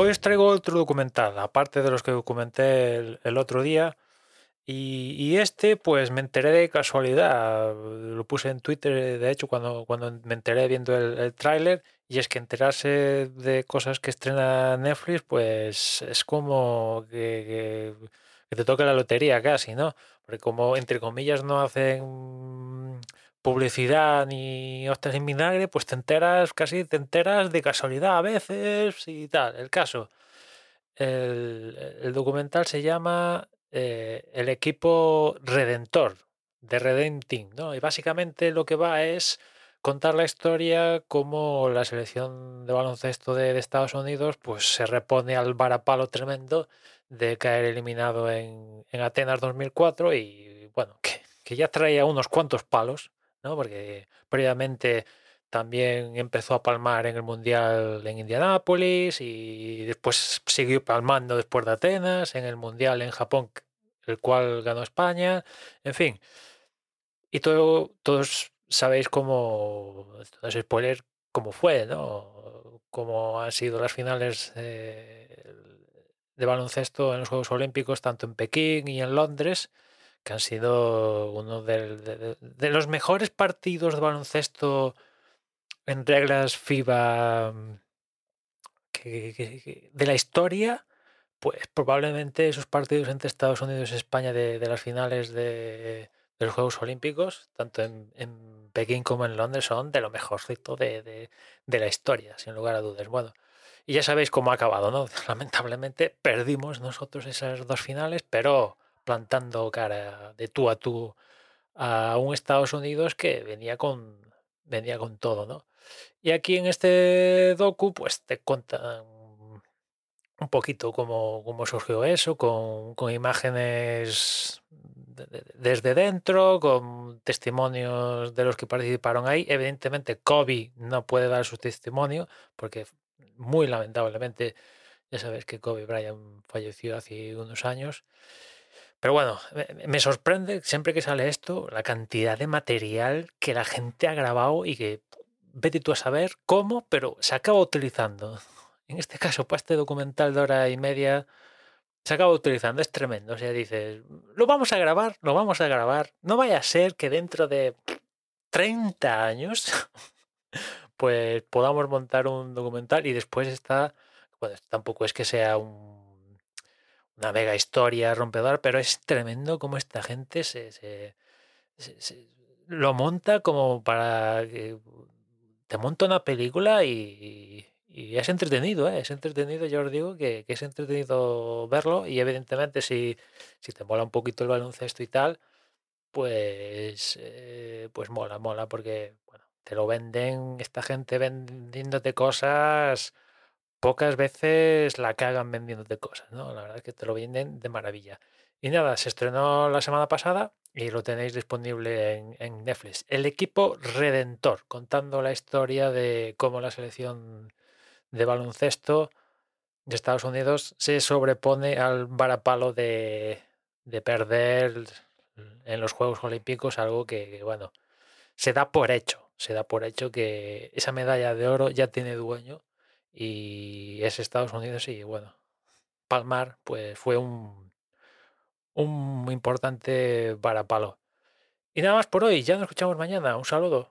Hoy os traigo otro documental, aparte de los que documenté el, el otro día. Y, y, este, pues me enteré de casualidad. Lo puse en Twitter, de hecho, cuando, cuando me enteré viendo el, el tráiler. Y es que enterarse de cosas que estrena Netflix, pues es como que, que, que te toca la lotería casi, ¿no? Porque como, entre comillas, no hacen publicidad ni hostias en vinagre, pues te enteras, casi te enteras de casualidad a veces y tal. El caso, el, documental se llama eh, El equipo redentor, de Redenting, ¿no? Y básicamente lo que va es contar la historia como la selección de baloncesto de, Estados Unidos pues se repone al varapalo tremendo de caer eliminado en, en Atenas 2004 y bueno, que, que ya traía unos cuantos palos porque previamente también empezó a palmar en el Mundial en Indianápolis y después siguió palmando después de Atenas, en el Mundial en Japón, el cual ganó España, en fin. Y todo, todos sabéis cómo, no spoiler, cómo fue, ¿no? Cómo han sido las finales de baloncesto en los Juegos Olímpicos, tanto en Pekín y en Londres que han sido uno de, los mejores partidos de baloncesto en reglas FIBA mm, de la historia, pues probablemente esos partidos entre Estados Unidos y España de, las finales de, los Juegos Olímpicos, tanto en, Pekín como en Londres, son de lo mejorcito de, de la historia, sin lugar a dudas. Bueno, y ya sabéis cómo ha acabado, ¿no? Lamentablemente perdimos nosotros esas dos finales, pero plantando cara de tú a tú a un Estados Unidos que venía con, venía con todo, ¿no? Y aquí en este docu, pues te cuentan un poquito cómo, cómo surgió eso, con, con imágenes desde dentro, con testimonios de los que participaron ahí. Evidentemente, Kobe no puede dar su testimonio, porque muy lamentablemente, ya sabes que Kobe Bryant falleció hace unos años. Pero bueno, me sorprende siempre que sale esto la cantidad de material que la gente ha grabado y que vete tú a saber cómo, pero se acaba utilizando. En este caso, para este documental de hora y media, se acaba utilizando. Es tremendo. O sea, dices, lo vamos a grabar, lo vamos a grabar. No vaya a ser que dentro de 30 años, pues podamos montar un documental y después está, bueno, tampoco es que sea un una mega historia rompedora, pero es tremendo cómo esta gente se, lo monta como para que te monta una película y, es entretenido, ¿eh? es entretenido, yo os digo que, es entretenido verlo y evidentemente si, si te mola un poquito el baloncesto y tal, pues, eh, pues mola, mola, porque bueno, te lo venden, esta gente vendiéndote cosas pocas veces la cagan vendiéndote cosas, ¿no? La verdad es que te lo venden de maravilla. Y nada, se estrenó la semana pasada y lo tenéis disponible en, Netflix. El equipo Redentor, contando la historia de cómo la selección de baloncesto de Estados Unidos se sobrepone al varapalo de, de perder en los Juegos Olímpicos, algo que, bueno, se da por hecho. Se da por hecho que esa medalla de oro ya tiene dueño y es Estados Unidos y bueno, Palmar pues fue un, un importante varapalo. Y nada más por hoy, ya nos escuchamos mañana, un saludo.